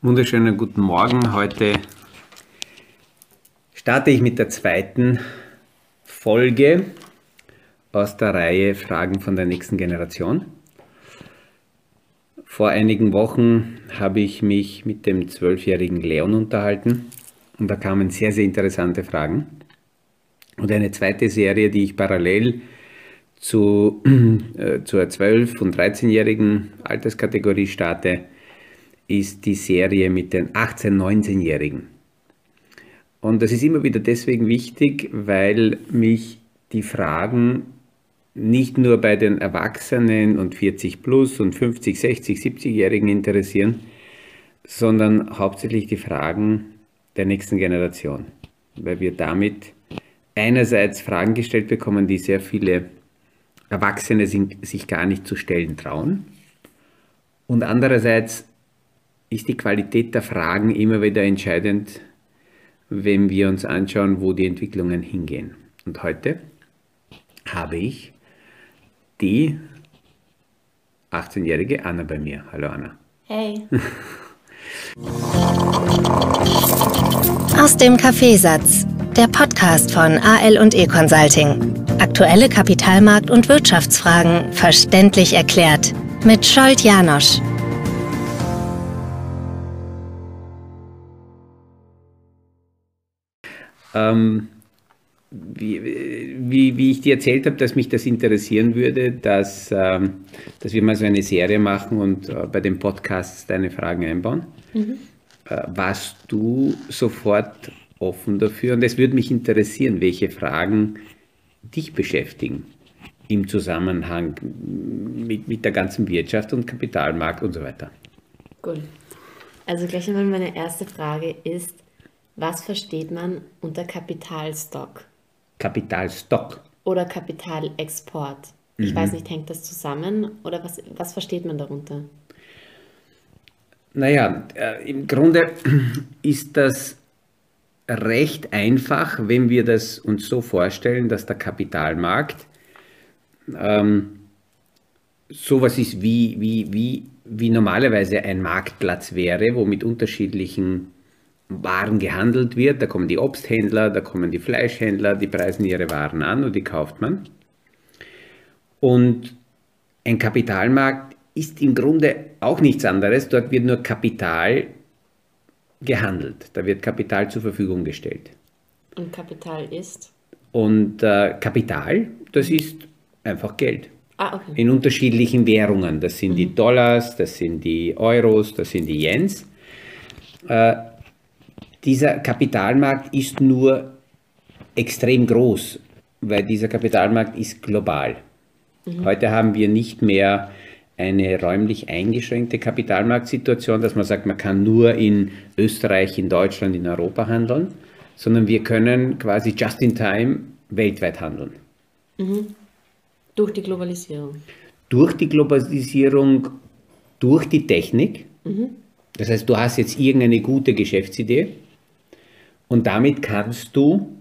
Wunderschönen guten Morgen. Heute starte ich mit der zweiten Folge aus der Reihe Fragen von der nächsten Generation. Vor einigen Wochen habe ich mich mit dem zwölfjährigen Leon unterhalten und da kamen sehr, sehr interessante Fragen. Und eine zweite Serie, die ich parallel zu, äh, zur 12- und 13-jährigen Alterskategorie starte, ist die Serie mit den 18-, 19-Jährigen. Und das ist immer wieder deswegen wichtig, weil mich die Fragen nicht nur bei den Erwachsenen und 40 plus und 50, 60, 70-Jährigen interessieren, sondern hauptsächlich die Fragen der nächsten Generation, weil wir damit einerseits Fragen gestellt bekommen, die sehr viele Erwachsene sich gar nicht zu stellen trauen und andererseits ist die Qualität der Fragen immer wieder entscheidend, wenn wir uns anschauen, wo die Entwicklungen hingehen. Und heute habe ich die 18-jährige Anna bei mir. Hallo Anna. Hey. Aus dem Kaffeesatz, der Podcast von AL und E Consulting. Aktuelle Kapitalmarkt- und Wirtschaftsfragen verständlich erklärt mit Scholt Janosch. Ähm, wie, wie, wie, ich dir erzählt habe, dass mich das interessieren würde, dass, ähm, dass wir mal so eine Serie machen und äh, bei den Podcasts deine Fragen einbauen. Mhm. Äh, warst du sofort offen dafür? Und es würde mich interessieren, welche Fragen dich beschäftigen im Zusammenhang mit, mit der ganzen Wirtschaft und Kapitalmarkt und so weiter. Gut. Also gleich einmal meine erste Frage ist, was versteht man unter Kapitalstock? Kapitalstock. Oder Kapitalexport. Ich mhm. weiß nicht, hängt das zusammen oder was, was versteht man darunter? Naja, äh, im Grunde ist das recht einfach, wenn wir das uns so vorstellen, dass der Kapitalmarkt ähm, sowas ist wie, wie, wie, wie normalerweise ein Marktplatz wäre, wo mit unterschiedlichen waren gehandelt wird. Da kommen die Obsthändler, da kommen die Fleischhändler, die preisen ihre Waren an und die kauft man. Und ein Kapitalmarkt ist im Grunde auch nichts anderes. Dort wird nur Kapital gehandelt. Da wird Kapital zur Verfügung gestellt. Und Kapital ist? Und äh, Kapital, das ist einfach Geld. Ah, okay. In unterschiedlichen Währungen. Das sind mhm. die Dollars, das sind die Euros, das sind die Yens. Äh, dieser Kapitalmarkt ist nur extrem groß, weil dieser Kapitalmarkt ist global. Mhm. Heute haben wir nicht mehr eine räumlich eingeschränkte Kapitalmarktsituation, dass man sagt, man kann nur in Österreich, in Deutschland, in Europa handeln, sondern wir können quasi just in time weltweit handeln. Mhm. Durch die Globalisierung. Durch die Globalisierung, durch die Technik. Mhm. Das heißt, du hast jetzt irgendeine gute Geschäftsidee und damit kannst du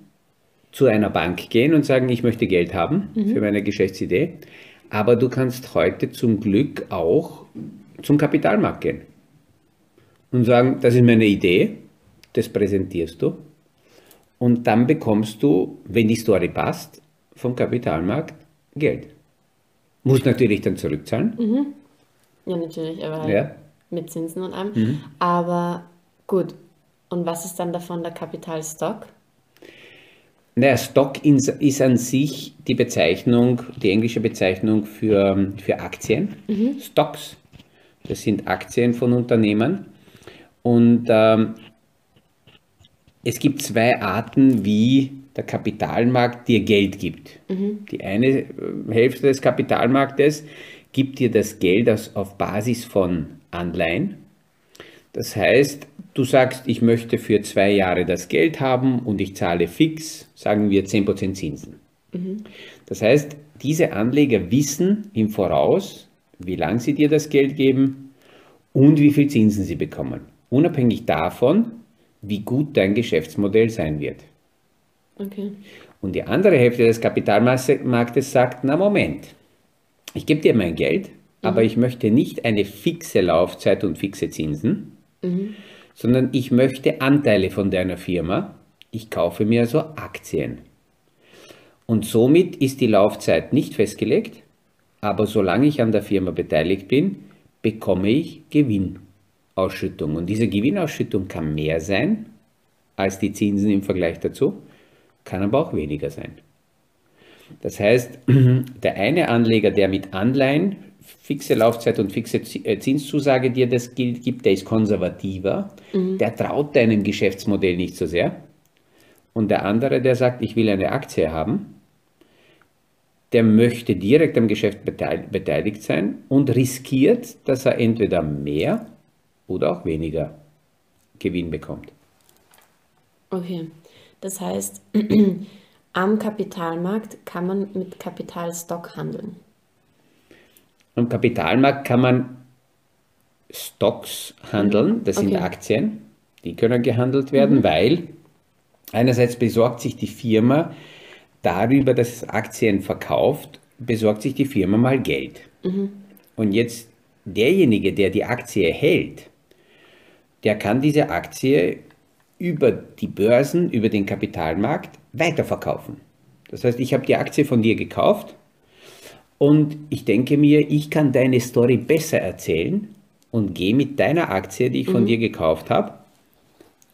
zu einer Bank gehen und sagen, ich möchte Geld haben mhm. für meine Geschäftsidee. Aber du kannst heute zum Glück auch zum Kapitalmarkt gehen und sagen, das ist meine Idee, das präsentierst du. Und dann bekommst du, wenn die Story passt, vom Kapitalmarkt Geld. Muss natürlich dann zurückzahlen. Mhm. Ja, natürlich, aber halt ja. mit Zinsen und allem. Mhm. Aber gut, und was ist dann davon der Kapitalstock? Naja, Stock ist an sich die Bezeichnung, die englische Bezeichnung für, für Aktien. Mhm. Stocks, das sind Aktien von Unternehmen. Und ähm, es gibt zwei Arten, wie der Kapitalmarkt dir Geld gibt. Mhm. Die eine äh, Hälfte des Kapitalmarktes gibt dir das Geld auf Basis von Anleihen. Das heißt, du sagst, ich möchte für zwei Jahre das Geld haben und ich zahle fix, sagen wir 10% Zinsen. Mhm. Das heißt, diese Anleger wissen im Voraus, wie lange sie dir das Geld geben und wie viel Zinsen sie bekommen. Unabhängig davon, wie gut dein Geschäftsmodell sein wird. Okay. Und die andere Hälfte des Kapitalmarktes sagt, na Moment, ich gebe dir mein Geld, mhm. aber ich möchte nicht eine fixe Laufzeit und fixe Zinsen, mhm. Sondern ich möchte Anteile von deiner Firma. Ich kaufe mir also Aktien. Und somit ist die Laufzeit nicht festgelegt, aber solange ich an der Firma beteiligt bin, bekomme ich Gewinnausschüttung. Und diese Gewinnausschüttung kann mehr sein als die Zinsen im Vergleich dazu, kann aber auch weniger sein. Das heißt, der eine Anleger, der mit Anleihen fixe Laufzeit und fixe äh, Zinszusage dir das gibt, der ist konservativer, mhm. der traut deinem Geschäftsmodell nicht so sehr. Und der andere, der sagt, ich will eine Aktie haben, der möchte direkt am Geschäft beteiligt sein und riskiert, dass er entweder mehr oder auch weniger Gewinn bekommt. Okay, das heißt, am Kapitalmarkt kann man mit Kapitalstock handeln. Am Kapitalmarkt kann man Stocks handeln, das okay. sind Aktien, die können gehandelt werden, mhm. weil einerseits besorgt sich die Firma darüber, dass es Aktien verkauft, besorgt sich die Firma mal Geld. Mhm. Und jetzt derjenige, der die Aktie hält, der kann diese Aktie über die Börsen, über den Kapitalmarkt weiterverkaufen. Das heißt, ich habe die Aktie von dir gekauft und ich denke mir, ich kann deine Story besser erzählen und gehe mit deiner Aktie, die ich von mhm. dir gekauft habe,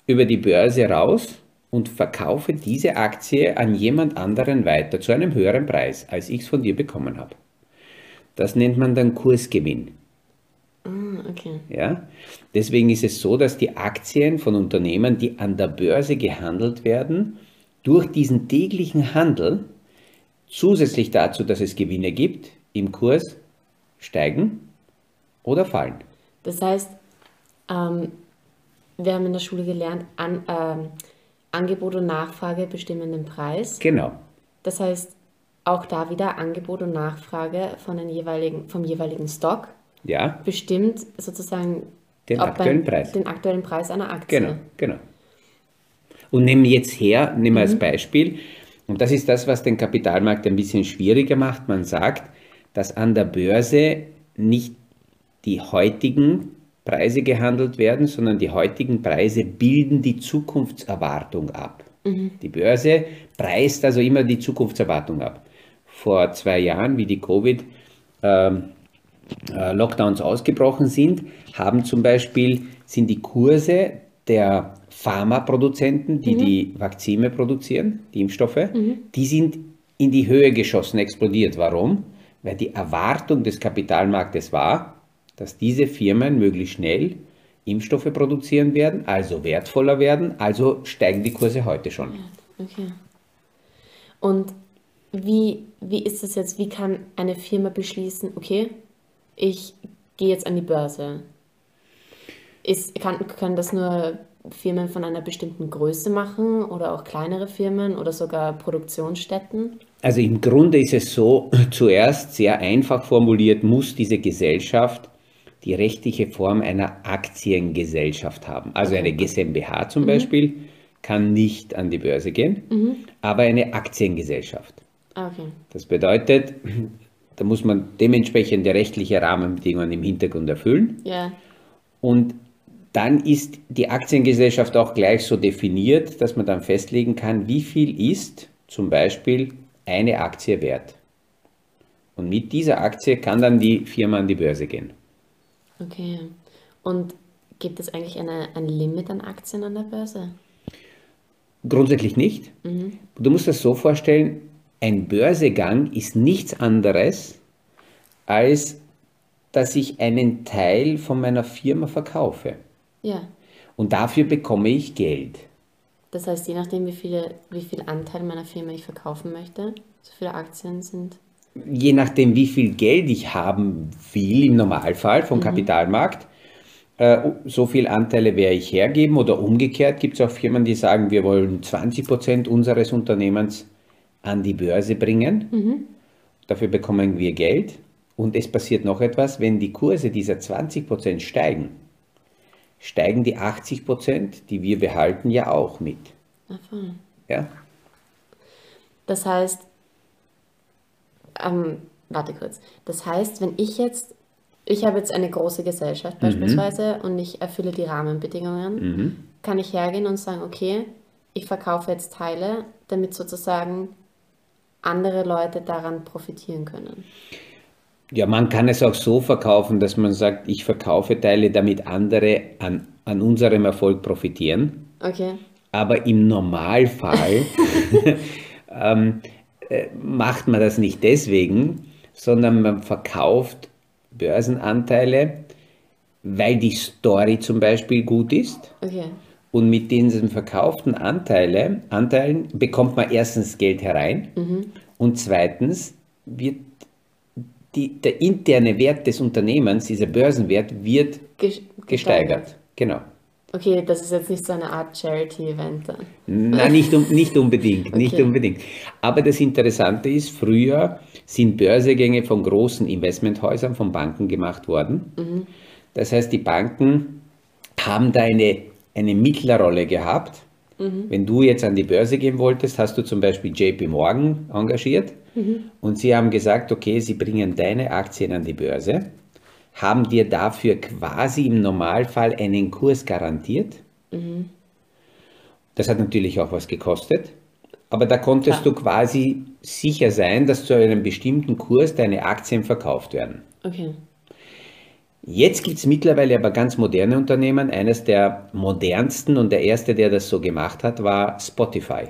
über die Börse raus und verkaufe diese Aktie an jemand anderen weiter zu einem höheren Preis, als ich es von dir bekommen habe. Das nennt man dann Kursgewinn. Ah, okay. Ja? Deswegen ist es so, dass die Aktien von Unternehmen, die an der Börse gehandelt werden, durch diesen täglichen Handel zusätzlich dazu, dass es Gewinne gibt, im Kurs steigen oder fallen. Das heißt, ähm, wir haben in der Schule gelernt, an, ähm, Angebot und Nachfrage bestimmen den Preis. Genau. Das heißt, auch da wieder Angebot und Nachfrage von den jeweiligen, vom jeweiligen Stock ja. bestimmt sozusagen den aktuellen beim, Preis. Den aktuellen Preis einer Aktie. Genau, genau. Und nehmen jetzt her, nehmen wir mhm. als Beispiel, und das ist das, was den Kapitalmarkt ein bisschen schwieriger macht. Man sagt, dass an der Börse nicht die heutigen Preise gehandelt werden, sondern die heutigen Preise bilden die Zukunftserwartung ab. Mhm. Die Börse preist also immer die Zukunftserwartung ab. Vor zwei Jahren, wie die Covid-Lockdowns ähm, äh, ausgebrochen sind, haben zum Beispiel sind die Kurse der Pharmaproduzenten, die mhm. die Vakzine produzieren, die Impfstoffe, mhm. die sind in die Höhe geschossen, explodiert. Warum? Weil die Erwartung des Kapitalmarktes war, dass diese Firmen möglichst schnell Impfstoffe produzieren werden, also wertvoller werden, also steigen die Kurse heute schon. Okay. Und wie, wie ist es jetzt, wie kann eine Firma beschließen, okay, ich gehe jetzt an die Börse? Ist, kann, können das nur Firmen von einer bestimmten Größe machen oder auch kleinere Firmen oder sogar Produktionsstätten? Also im Grunde ist es so, zuerst sehr einfach formuliert, muss diese Gesellschaft die rechtliche Form einer Aktiengesellschaft haben. Also eine GmbH zum mhm. Beispiel kann nicht an die Börse gehen, mhm. aber eine Aktiengesellschaft. Okay. Das bedeutet, da muss man dementsprechend rechtliche Rahmenbedingungen im Hintergrund erfüllen. Ja. Und dann ist die Aktiengesellschaft auch gleich so definiert, dass man dann festlegen kann, wie viel ist zum Beispiel eine Aktie wert. Und mit dieser Aktie kann dann die Firma an die Börse gehen. Okay. Und gibt es eigentlich eine, ein Limit an Aktien an der Börse? Grundsätzlich nicht. Mhm. Du musst das so vorstellen, ein Börsegang ist nichts anderes, als dass ich einen Teil von meiner Firma verkaufe. Ja. Und dafür bekomme ich Geld. Das heißt, je nachdem, wie, viele, wie viel Anteil meiner Firma ich verkaufen möchte, so viele Aktien sind je nachdem, wie viel Geld ich haben will, im Normalfall vom mhm. Kapitalmarkt, äh, so viel Anteile werde ich hergeben oder umgekehrt gibt es auch Firmen, die sagen, wir wollen 20 Prozent unseres Unternehmens an die Börse bringen. Mhm. Dafür bekommen wir Geld. Und es passiert noch etwas, wenn die Kurse dieser 20 Prozent steigen, steigen die 80 Prozent, die wir behalten, ja auch mit. Davon. Ja. Das heißt, ähm, warte kurz. Das heißt, wenn ich jetzt ich habe jetzt eine große Gesellschaft beispielsweise und ich erfülle die Rahmenbedingungen, kann ich hergehen und sagen, okay, ich verkaufe jetzt Teile, damit sozusagen andere Leute daran profitieren können. Ja, man kann es auch so verkaufen, dass man sagt, ich verkaufe Teile, damit andere an, an unserem Erfolg profitieren. Okay. Aber im Normalfall ähm, äh, macht man das nicht deswegen, sondern man verkauft Börsenanteile, weil die Story zum Beispiel gut ist. Okay. Und mit diesen verkauften Anteile, Anteilen bekommt man erstens Geld herein und zweitens wird die, der interne Wert des Unternehmens, dieser Börsenwert, wird Ges- gesteigert. Genau. Okay, das ist jetzt nicht so eine Art Charity-Event dann. Nein, nicht, nicht unbedingt, nicht Okay. unbedingt. Aber das Interessante ist, früher sind Börsegänge von großen Investmenthäusern, von Banken gemacht worden. Das heißt, die Banken haben da eine, eine Mittlerrolle gehabt. Wenn du jetzt an die Börse gehen wolltest, hast du zum Beispiel JP Morgan engagiert und sie haben gesagt, okay, sie bringen deine Aktien an die Börse, haben dir dafür quasi im Normalfall einen Kurs garantiert. Das hat natürlich auch was gekostet, aber da konntest Klar. du quasi sicher sein, dass zu einem bestimmten Kurs deine Aktien verkauft werden. Okay. Jetzt gibt es mittlerweile aber ganz moderne Unternehmen. Eines der modernsten und der erste, der das so gemacht hat, war Spotify.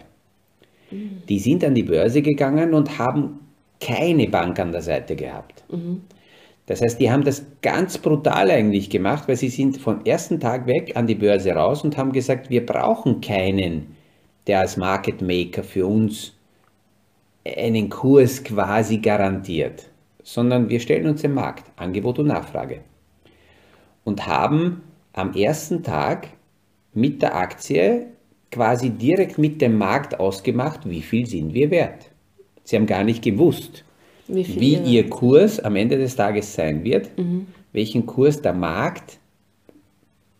Die sind an die Börse gegangen und haben keine Bank an der Seite gehabt. Das heißt, die haben das ganz brutal eigentlich gemacht, weil sie sind vom ersten Tag weg an die Börse raus und haben gesagt, wir brauchen keinen, der als Market Maker für uns einen Kurs quasi garantiert, sondern wir stellen uns den Markt, Angebot und Nachfrage. Und haben am ersten Tag mit der Aktie quasi direkt mit dem Markt ausgemacht, wie viel sind wir wert. Sie haben gar nicht gewusst, Wie wie ihr- Kurs am Ende des Tages sein wird, welchen Kurs der Markt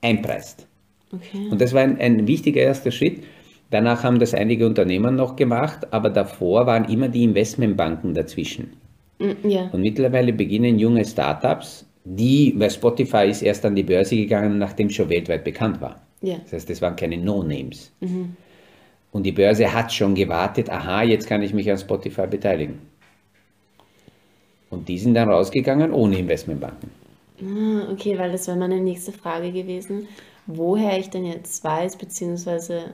einpreist. Okay. Und das war ein, ein wichtiger erster Schritt. Danach haben das einige Unternehmen noch gemacht, aber davor waren immer die Investmentbanken dazwischen. Mm, Ja. Und mittlerweile beginnen junge Startups, die, weil Spotify ist erst an die Börse gegangen, nachdem es schon weltweit bekannt war. Ja. Das heißt, es waren keine No-Names. Und die Börse hat schon gewartet, aha, jetzt kann ich mich an Spotify beteiligen. Und die sind dann rausgegangen ohne Investmentbanken. Ah, okay, weil das wäre meine nächste Frage gewesen, woher ich denn jetzt weiß, beziehungsweise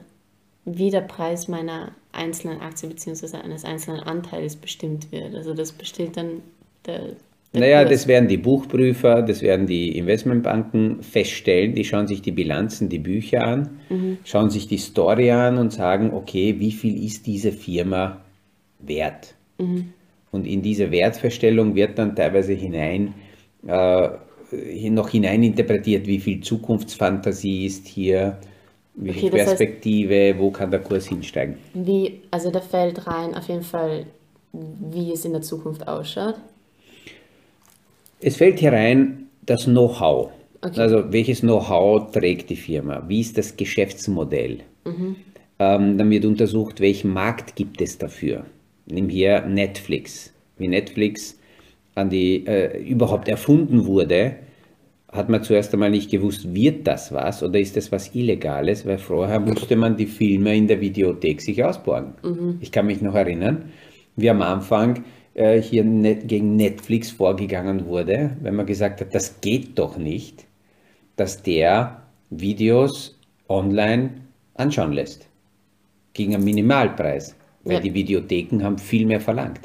wie der Preis meiner einzelnen Aktie beziehungsweise eines einzelnen Anteils bestimmt wird. Also das bestimmt dann der Naja, das werden die Buchprüfer, das werden die Investmentbanken feststellen. Die schauen sich die Bilanzen, die Bücher an, schauen sich die Story an und sagen, okay, wie viel ist diese Firma wert? Und in diese Wertverstellung wird dann teilweise hinein, äh, noch hineininterpretiert, wie viel Zukunftsfantasie ist hier, wie viel Okay, heißt- Perspektive, wo kann der Kurs hinsteigen. Wie, also da fällt rein auf jeden Fall, wie es in der Zukunft ausschaut. Es fällt hier rein das Know-how. Okay. Also welches Know-how trägt die Firma? Wie ist das Geschäftsmodell? Ähm, dann wird untersucht, welchen Markt gibt es dafür. Nimm hier Netflix. Wie Netflix an die, äh, überhaupt erfunden wurde, hat man zuerst einmal nicht gewusst, wird das was oder ist das was Illegales, weil vorher musste man die Filme in der Videothek sich ausborgen. Ich kann mich noch erinnern, wie am Anfang hier net, gegen Netflix vorgegangen wurde, wenn man gesagt hat, das geht doch nicht, dass der Videos online anschauen lässt. Gegen einen Minimalpreis, weil Ja. die Videotheken haben viel mehr verlangt.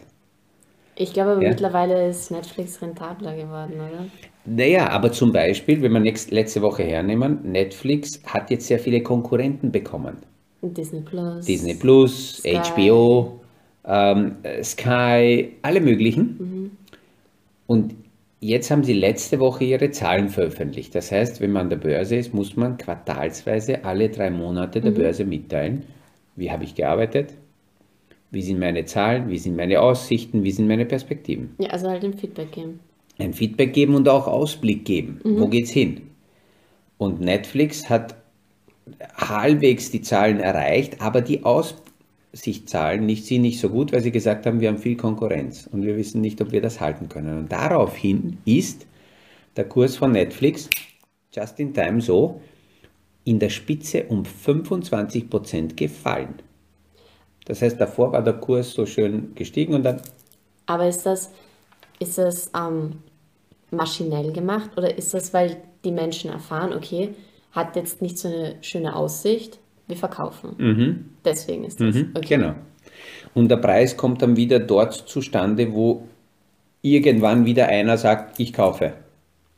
Ich glaube aber Ja. mittlerweile ist Netflix rentabler geworden, oder? Naja, aber zum Beispiel, wenn wir nächst, letzte Woche hernehmen, Netflix hat jetzt sehr viele Konkurrenten bekommen. Disney Plus. Disney Plus, Sky. HBO, ähm, äh, Sky, alle möglichen. Und jetzt haben sie letzte Woche ihre Zahlen veröffentlicht. Das heißt, wenn man an der Börse ist, muss man quartalsweise alle drei Monate der Börse mitteilen, wie habe ich gearbeitet, wie sind meine Zahlen, wie sind meine Aussichten, wie sind meine Perspektiven. Ja, also halt ein Feedback geben. ein Feedback geben und auch Ausblick geben. Wo geht's hin? Und Netflix hat halbwegs die Zahlen erreicht, aber die Aussichtszahlen nicht, sind nicht so gut, weil sie gesagt haben, wir haben viel Konkurrenz und wir wissen nicht, ob wir das halten können. Und daraufhin ist der Kurs von Netflix, just in time so, in der Spitze um 25% gefallen. Das heißt, davor war der Kurs so schön gestiegen und dann Aber ist das, ist das ähm, maschinell gemacht oder ist das, weil die Menschen erfahren, okay, hat jetzt nicht so eine schöne Aussicht, wir verkaufen. Deswegen ist das. Mhm, okay. Genau. Und der Preis kommt dann wieder dort zustande, wo irgendwann wieder einer sagt, ich kaufe.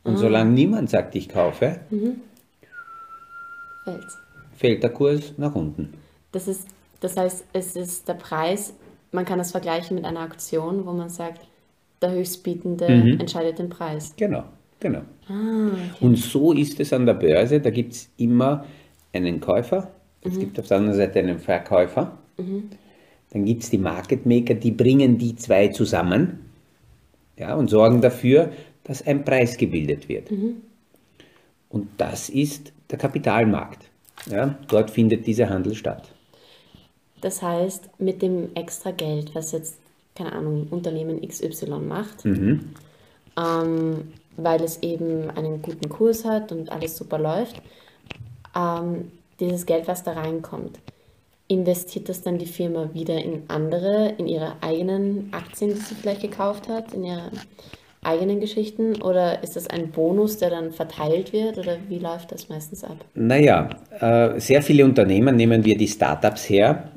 Und Ah. solange niemand sagt, ich kaufe, Fällt's. fällt der Kurs nach unten. Das ist, das heißt, es ist der Preis, man kann das vergleichen mit einer Auktion, wo man sagt, der Höchstbietende entscheidet den Preis. Genau, genau. Ah, Und so ist es an der Börse. Da gibt es immer einen Käufer, es gibt auf der anderen Seite einen Verkäufer. Dann gibt es die Market Maker, die bringen die zwei zusammen ja, und sorgen dafür, dass ein Preis gebildet wird. Und das ist der Kapitalmarkt. Ja, dort findet dieser Handel statt. Das heißt, mit dem extra Geld, was jetzt, keine Ahnung, Unternehmen XY macht, ähm, weil es eben einen guten Kurs hat und alles super läuft, ähm, dieses Geld, was da reinkommt, investiert das dann die Firma wieder in andere, in ihre eigenen Aktien, die sie vielleicht gekauft hat, in ihre eigenen Geschichten? Oder ist das ein Bonus, der dann verteilt wird? Oder wie läuft das meistens ab? Naja, äh, sehr viele Unternehmen, nehmen wir die Startups her,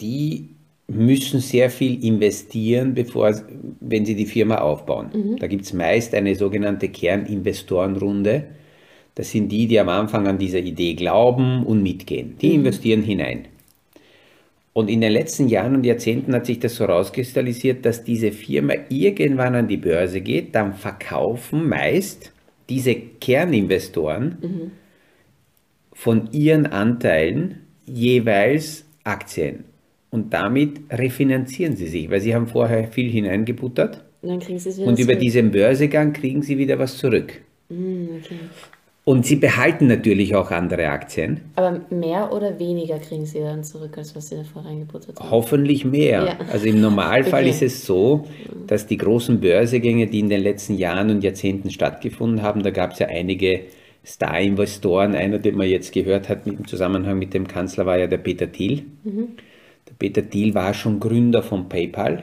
die müssen sehr viel investieren, bevor, wenn sie die Firma aufbauen. Da gibt es meist eine sogenannte Kerninvestorenrunde. Das sind die, die am Anfang an diese Idee glauben und mitgehen. Die investieren hinein. Und in den letzten Jahren und Jahrzehnten hat sich das so rauskristallisiert, dass diese Firma irgendwann an die Börse geht, dann verkaufen meist diese Kerninvestoren von ihren Anteilen jeweils Aktien. Und damit refinanzieren sie sich, weil sie haben vorher viel hineingebuttert Und und über diesen Börsegang kriegen sie wieder was zurück. Mm, okay. Und sie behalten natürlich auch andere Aktien, Aber mehr oder weniger kriegen sie dann zurück, als was sie davor reingebuttert haben? hoffentlich mehr. Ja. Also im Normalfall Okay. ist es so, dass die großen Börsegänge, die in den letzten Jahren und Jahrzehnten stattgefunden haben, da gab es ja einige Star-Investoren. Einer, den man jetzt gehört hat im Zusammenhang mit dem Kanzler, war ja der Peter Thiel. Der Peter Thiel war schon Gründer von PayPal.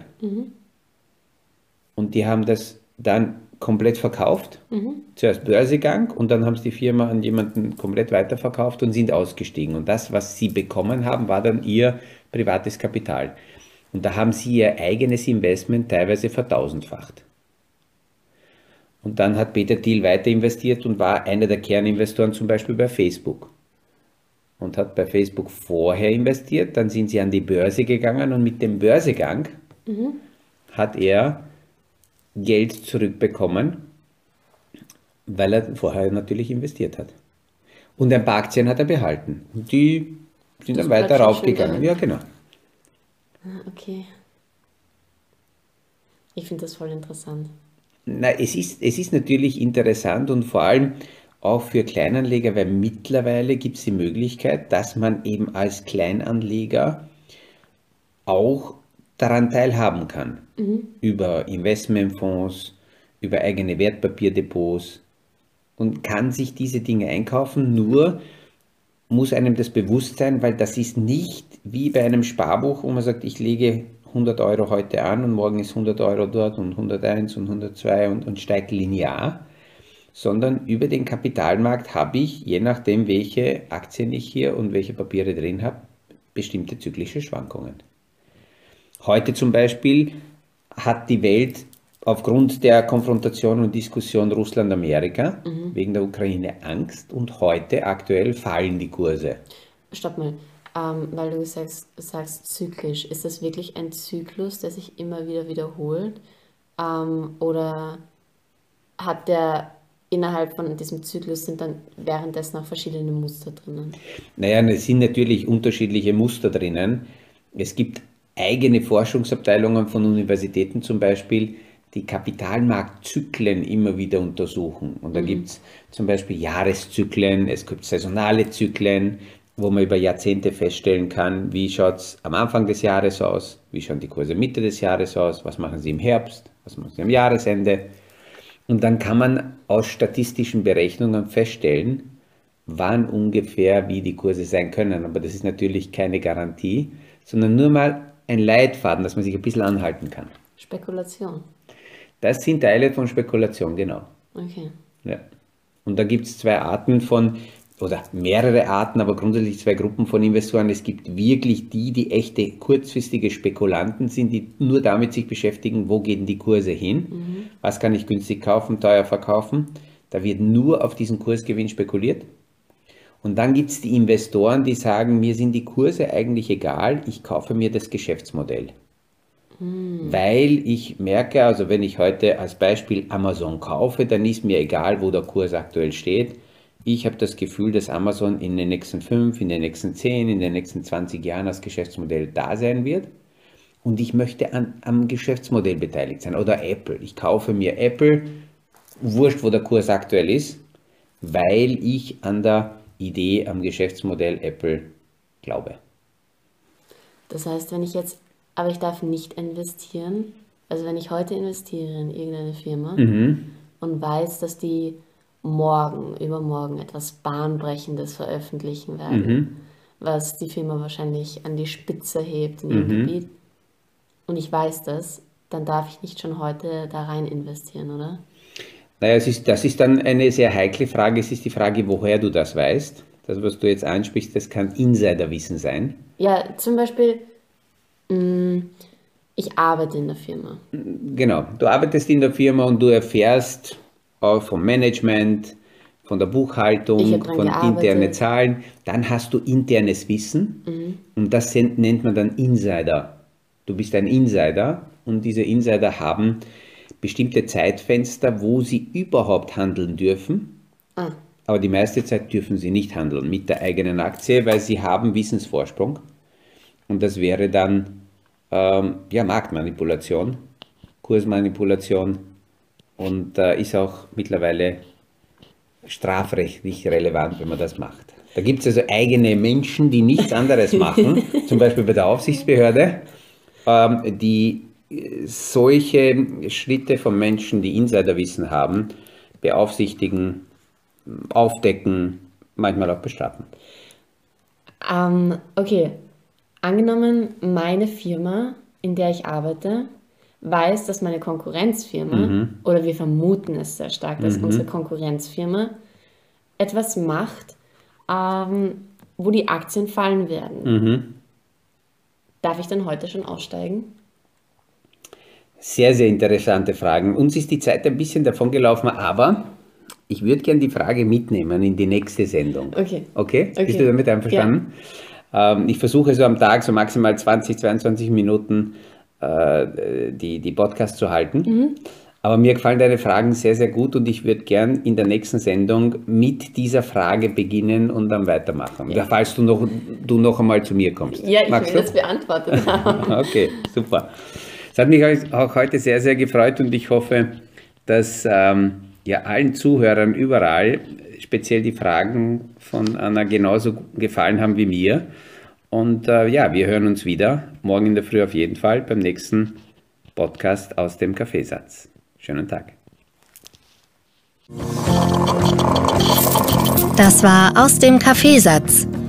Und die haben das dann komplett verkauft. Zuerst Börsegang und dann haben sie die Firma an jemanden komplett weiterverkauft und sind ausgestiegen. Und das, was sie bekommen haben, war dann ihr privates Kapital. Und da haben sie ihr eigenes Investment teilweise vertausendfacht. Und dann hat Peter Thiel weiter investiert und war einer der Kerninvestoren zum Beispiel bei Facebook. Und hat bei Facebook vorher investiert, dann sind sie an die Börse gegangen und mit dem Börsegang hat er Geld zurückbekommen, weil er vorher natürlich investiert hat. Und ein paar Aktien hat er behalten. Die sind Das dann weiter raufgegangen. Ja, genau. Ah, okay. Ich finde das voll interessant. Na, es ist, es ist natürlich interessant und vor allem auch für Kleinanleger, weil mittlerweile gibt es die Möglichkeit, dass man eben als Kleinanleger auch daran teilhaben kann. Über Investmentfonds, über eigene Wertpapierdepots und kann sich diese Dinge einkaufen. Nur muss einem das bewusst sein, weil das ist nicht wie bei einem Sparbuch, wo man sagt, ich lege 100 Euro heute an und morgen ist 100 Euro dort und 101 und 102 und, und steigt linear, sondern über den Kapitalmarkt habe ich, je nachdem, welche Aktien ich hier und welche Papiere drin habe, bestimmte zyklische Schwankungen. Heute zum Beispiel hat die Welt aufgrund der Konfrontation und Diskussion Russland-Amerika wegen der Ukraine Angst und heute aktuell fallen die Kurse. Stopp mal. Ähm, weil du sagst, sagst zyklisch. Ist das wirklich ein Zyklus, der sich immer wieder wiederholt? Ähm, oder hat der innerhalb von diesem Zyklus sind dann währenddessen auch verschiedene Muster drinnen? Naja, es sind natürlich unterschiedliche Muster drinnen. Es gibt eigene Forschungsabteilungen von Universitäten zum Beispiel, die Kapitalmarktzyklen immer wieder untersuchen. Und da gibt es zum Beispiel Jahreszyklen, es gibt saisonale Zyklen, wo man über Jahrzehnte feststellen kann, wie schaut es am Anfang des Jahres aus, wie schauen die Kurse Mitte des Jahres aus, was machen sie im Herbst, was machen sie am Jahresende. Und dann kann man aus statistischen Berechnungen feststellen, wann ungefähr wie die Kurse sein können. Aber das ist natürlich keine Garantie, sondern nur mal ein Leitfaden, dass man sich ein bisschen anhalten kann. Spekulation. Das sind Teile von Spekulation, genau. Okay. Ja. Und da gibt es zwei Arten von, oder mehrere Arten, aber grundsätzlich zwei Gruppen von Investoren. Es gibt wirklich die, die echte kurzfristige Spekulanten sind, die nur damit sich beschäftigen, wo gehen die Kurse hin, mhm. was kann ich günstig kaufen, teuer verkaufen. Da wird nur auf diesen Kursgewinn spekuliert. Und dann gibt es die Investoren, die sagen, mir sind die Kurse eigentlich egal, ich kaufe mir das Geschäftsmodell. Hm. Weil ich merke, also wenn ich heute als Beispiel Amazon kaufe, dann ist mir egal, wo der Kurs aktuell steht. Ich habe das Gefühl, dass Amazon in den nächsten fünf, in den nächsten zehn, in den nächsten 20 Jahren als Geschäftsmodell da sein wird. Und ich möchte an, am Geschäftsmodell beteiligt sein. Oder Apple. Ich kaufe mir Apple, wurscht, wo der Kurs aktuell ist, weil ich an der Idee am Geschäftsmodell Apple glaube. Das heißt, wenn ich jetzt, aber ich darf nicht investieren, also wenn ich heute investiere in irgendeine Firma mhm. und weiß, dass die morgen, übermorgen etwas Bahnbrechendes veröffentlichen werden, mhm. was die Firma wahrscheinlich an die Spitze hebt in ihrem mhm. Gebiet, und ich weiß das, dann darf ich nicht schon heute da rein investieren, oder? Naja, es ist, das ist dann eine sehr heikle Frage. Es ist die Frage, woher du das weißt. Das, was du jetzt ansprichst, das kann Insiderwissen sein. Ja, zum Beispiel, mm, ich arbeite in der Firma. Genau, du arbeitest in der Firma und du erfährst auch vom Management, von der Buchhaltung, von internen Zahlen. Dann hast du internes Wissen mhm. und das nennt man dann Insider. Du bist ein Insider und diese Insider haben bestimmte Zeitfenster, wo sie überhaupt handeln dürfen. Ah. Aber die meiste Zeit dürfen sie nicht handeln mit der eigenen Aktie, weil sie haben Wissensvorsprung. Und das wäre dann ähm, ja, Marktmanipulation, Kursmanipulation und äh, ist auch mittlerweile strafrechtlich relevant, wenn man das macht. Da gibt es also eigene Menschen, die nichts anderes machen, zum Beispiel bei der Aufsichtsbehörde, ähm, die solche Schritte von Menschen, die Insiderwissen haben, beaufsichtigen, aufdecken, manchmal auch bestrafen. Ähm, okay, angenommen, meine Firma, in der ich arbeite, weiß, dass meine Konkurrenzfirma, mhm. oder wir vermuten es sehr stark, dass mhm. unsere Konkurrenzfirma etwas macht, ähm, wo die Aktien fallen werden. Mhm. Darf ich dann heute schon aussteigen? Sehr, sehr interessante Fragen. Uns ist die Zeit ein bisschen davon gelaufen, aber ich würde gerne die Frage mitnehmen in die nächste Sendung. Okay. Okay? okay. Bist du damit einverstanden? Ja. Ähm, ich versuche so am Tag so maximal 20, 22 Minuten äh, die, die Podcast zu halten. Mhm. Aber mir gefallen deine Fragen sehr, sehr gut und ich würde gern in der nächsten Sendung mit dieser Frage beginnen und dann weitermachen. Ja. Falls du noch, du noch einmal zu mir kommst. Ja, ich Magst will du? das beantwortet haben. okay, super. Es hat mich auch heute sehr, sehr gefreut und ich hoffe, dass ähm, ja, allen Zuhörern überall speziell die Fragen von Anna genauso gefallen haben wie mir. Und äh, ja, wir hören uns wieder morgen in der Früh auf jeden Fall beim nächsten Podcast aus dem Kaffeesatz. Schönen Tag. Das war aus dem Kaffeesatz